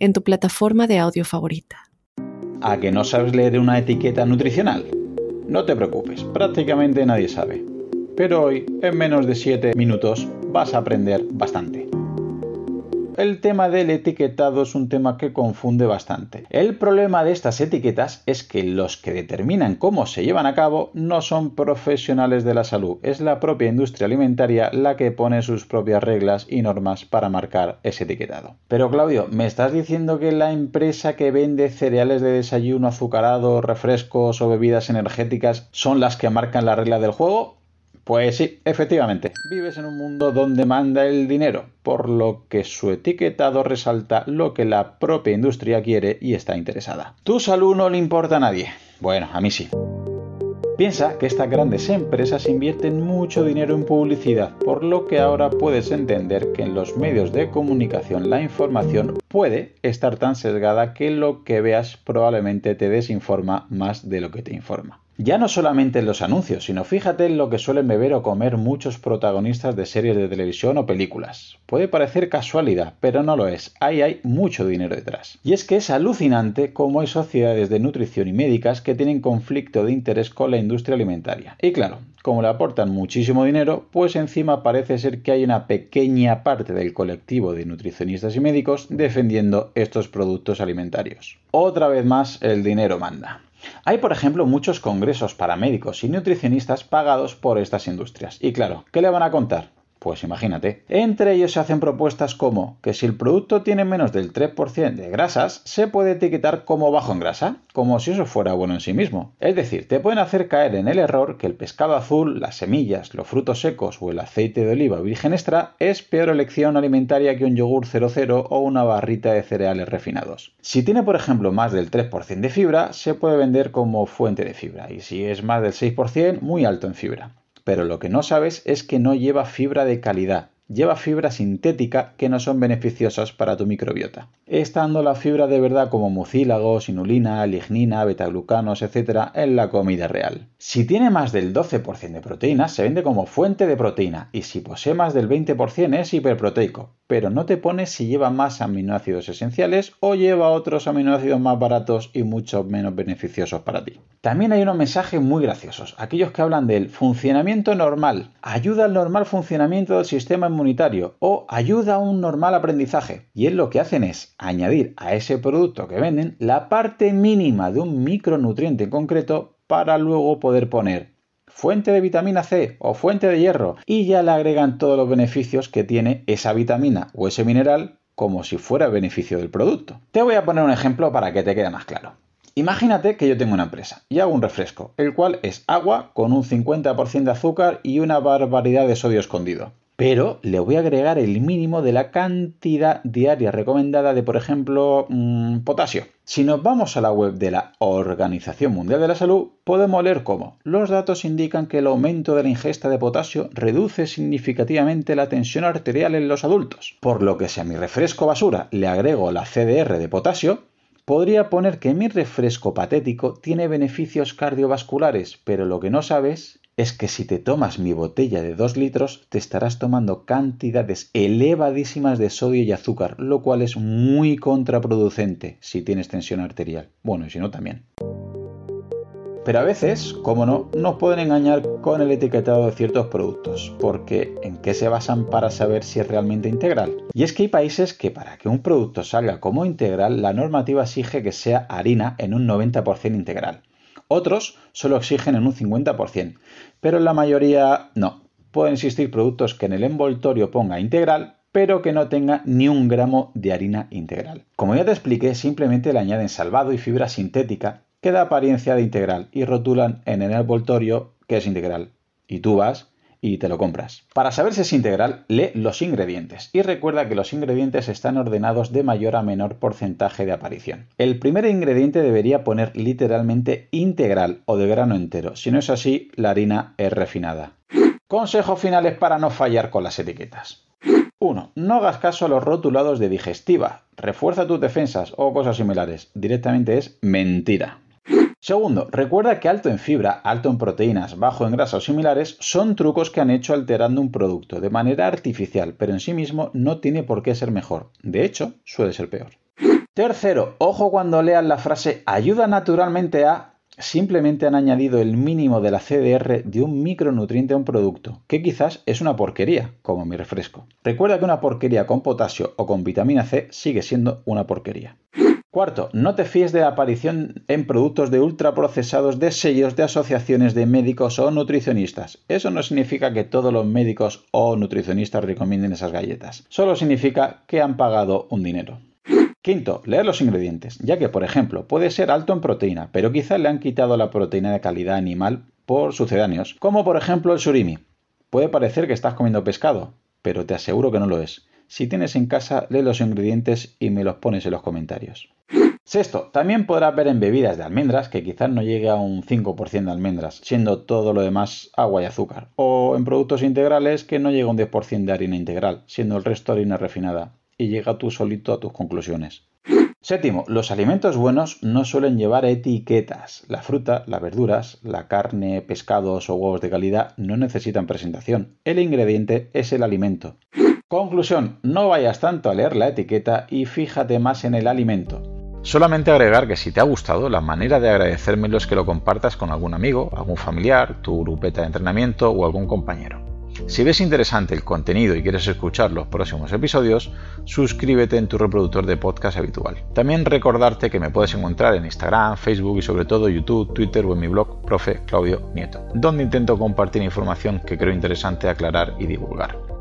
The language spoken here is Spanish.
en tu plataforma de audio favorita. ¿A que no sabes leer una etiqueta nutricional? No te preocupes, prácticamente nadie sabe. Pero hoy, en menos de 7 minutos, vas a aprender bastante el tema del etiquetado es un tema que confunde bastante. El problema de estas etiquetas es que los que determinan cómo se llevan a cabo no son profesionales de la salud, es la propia industria alimentaria la que pone sus propias reglas y normas para marcar ese etiquetado. Pero Claudio, ¿me estás diciendo que la empresa que vende cereales de desayuno azucarado, refrescos o bebidas energéticas son las que marcan la regla del juego? Pues sí, efectivamente, vives en un mundo donde manda el dinero, por lo que su etiquetado resalta lo que la propia industria quiere y está interesada. Tu salud no le importa a nadie. Bueno, a mí sí. Piensa que estas grandes empresas invierten mucho dinero en publicidad, por lo que ahora puedes entender que en los medios de comunicación la información puede estar tan sesgada que lo que veas probablemente te desinforma más de lo que te informa. Ya no solamente en los anuncios, sino fíjate en lo que suelen beber o comer muchos protagonistas de series de televisión o películas. Puede parecer casualidad, pero no lo es. Ahí hay mucho dinero detrás. Y es que es alucinante cómo hay sociedades de nutrición y médicas que tienen conflicto de interés con la industria alimentaria. Y claro, como le aportan muchísimo dinero, pues encima parece ser que hay una pequeña parte del colectivo de nutricionistas y médicos defendiendo estos productos alimentarios. Otra vez más, el dinero manda. Hay, por ejemplo, muchos congresos para médicos y nutricionistas pagados por estas industrias. Y claro, ¿qué le van a contar? Pues imagínate. Entre ellos se hacen propuestas como que si el producto tiene menos del 3% de grasas, se puede etiquetar como bajo en grasa, como si eso fuera bueno en sí mismo. Es decir, te pueden hacer caer en el error que el pescado azul, las semillas, los frutos secos o el aceite de oliva virgen extra es peor elección alimentaria que un yogur 00 o una barrita de cereales refinados. Si tiene, por ejemplo, más del 3% de fibra, se puede vender como fuente de fibra y si es más del 6%, muy alto en fibra pero lo que no sabes es que no lleva fibra de calidad, lleva fibra sintética que no son beneficiosas para tu microbiota. Estando la fibra de verdad como mucílagos, inulina, lignina, betaglucanos, etc. en la comida real. Si tiene más del 12% de proteínas, se vende como fuente de proteína y si posee más del 20% es hiperproteico, pero no te pone si lleva más aminoácidos esenciales o lleva otros aminoácidos más baratos y mucho menos beneficiosos para ti. También hay unos mensajes muy graciosos, aquellos que hablan del funcionamiento normal, ayuda al normal funcionamiento del sistema inmunitario o ayuda a un normal aprendizaje. Y es lo que hacen es añadir a ese producto que venden la parte mínima de un micronutriente en concreto para luego poder poner fuente de vitamina C o fuente de hierro y ya le agregan todos los beneficios que tiene esa vitamina o ese mineral como si fuera beneficio del producto. Te voy a poner un ejemplo para que te quede más claro. Imagínate que yo tengo una empresa y hago un refresco, el cual es agua con un 50% de azúcar y una barbaridad de sodio escondido pero le voy a agregar el mínimo de la cantidad diaria recomendada de, por ejemplo, mm, potasio. Si nos vamos a la web de la Organización Mundial de la Salud, podemos leer cómo los datos indican que el aumento de la ingesta de potasio reduce significativamente la tensión arterial en los adultos, por lo que si a mi refresco basura le agrego la CDR de potasio, podría poner que mi refresco patético tiene beneficios cardiovasculares, pero lo que no sabes es que si te tomas mi botella de 2 litros, te estarás tomando cantidades elevadísimas de sodio y azúcar, lo cual es muy contraproducente si tienes tensión arterial. Bueno, y si no, también. Pero a veces, como no, nos pueden engañar con el etiquetado de ciertos productos, porque ¿en qué se basan para saber si es realmente integral? Y es que hay países que para que un producto salga como integral, la normativa exige que sea harina en un 90% integral. Otros solo exigen en un 50%, pero la mayoría no. Pueden existir productos que en el envoltorio ponga integral, pero que no tenga ni un gramo de harina integral. Como ya te expliqué, simplemente le añaden salvado y fibra sintética que da apariencia de integral y rotulan en el envoltorio que es integral. Y tú vas y te lo compras. Para saber si es integral, lee los ingredientes y recuerda que los ingredientes están ordenados de mayor a menor porcentaje de aparición. El primer ingrediente debería poner literalmente integral o de grano entero, si no es así, la harina es refinada. Consejos finales para no fallar con las etiquetas. 1. No hagas caso a los rotulados de digestiva. Refuerza tus defensas o cosas similares. Directamente es mentira. Segundo, recuerda que alto en fibra, alto en proteínas, bajo en grasas similares son trucos que han hecho alterando un producto de manera artificial, pero en sí mismo no tiene por qué ser mejor. De hecho, suele ser peor. Tercero, ojo cuando leas la frase ayuda naturalmente a simplemente han añadido el mínimo de la CDR de un micronutriente a un producto, que quizás es una porquería, como mi refresco. Recuerda que una porquería con potasio o con vitamina C sigue siendo una porquería. Cuarto, no te fíes de la aparición en productos de ultraprocesados de sellos de asociaciones de médicos o nutricionistas. Eso no significa que todos los médicos o nutricionistas recomienden esas galletas. Solo significa que han pagado un dinero. Quinto, leer los ingredientes, ya que, por ejemplo, puede ser alto en proteína, pero quizá le han quitado la proteína de calidad animal por sucedáneos, como por ejemplo el surimi. Puede parecer que estás comiendo pescado, pero te aseguro que no lo es. Si tienes en casa, lee los ingredientes y me los pones en los comentarios. Sexto, también podrás ver en bebidas de almendras que quizás no llegue a un 5% de almendras, siendo todo lo demás agua y azúcar. O en productos integrales que no llega a un 10% de harina integral, siendo el resto harina refinada. Y llega tú solito a tus conclusiones. Séptimo, los alimentos buenos no suelen llevar etiquetas. La fruta, las verduras, la carne, pescados o huevos de calidad no necesitan presentación. El ingrediente es el alimento. Conclusión, no vayas tanto a leer la etiqueta y fíjate más en el alimento. Solamente agregar que si te ha gustado, la manera de agradecérmelo es que lo compartas con algún amigo, algún familiar, tu grupeta de entrenamiento o algún compañero. Si ves interesante el contenido y quieres escuchar los próximos episodios, suscríbete en tu reproductor de podcast habitual. También recordarte que me puedes encontrar en Instagram, Facebook y sobre todo YouTube, Twitter o en mi blog Profe Claudio Nieto, donde intento compartir información que creo interesante aclarar y divulgar.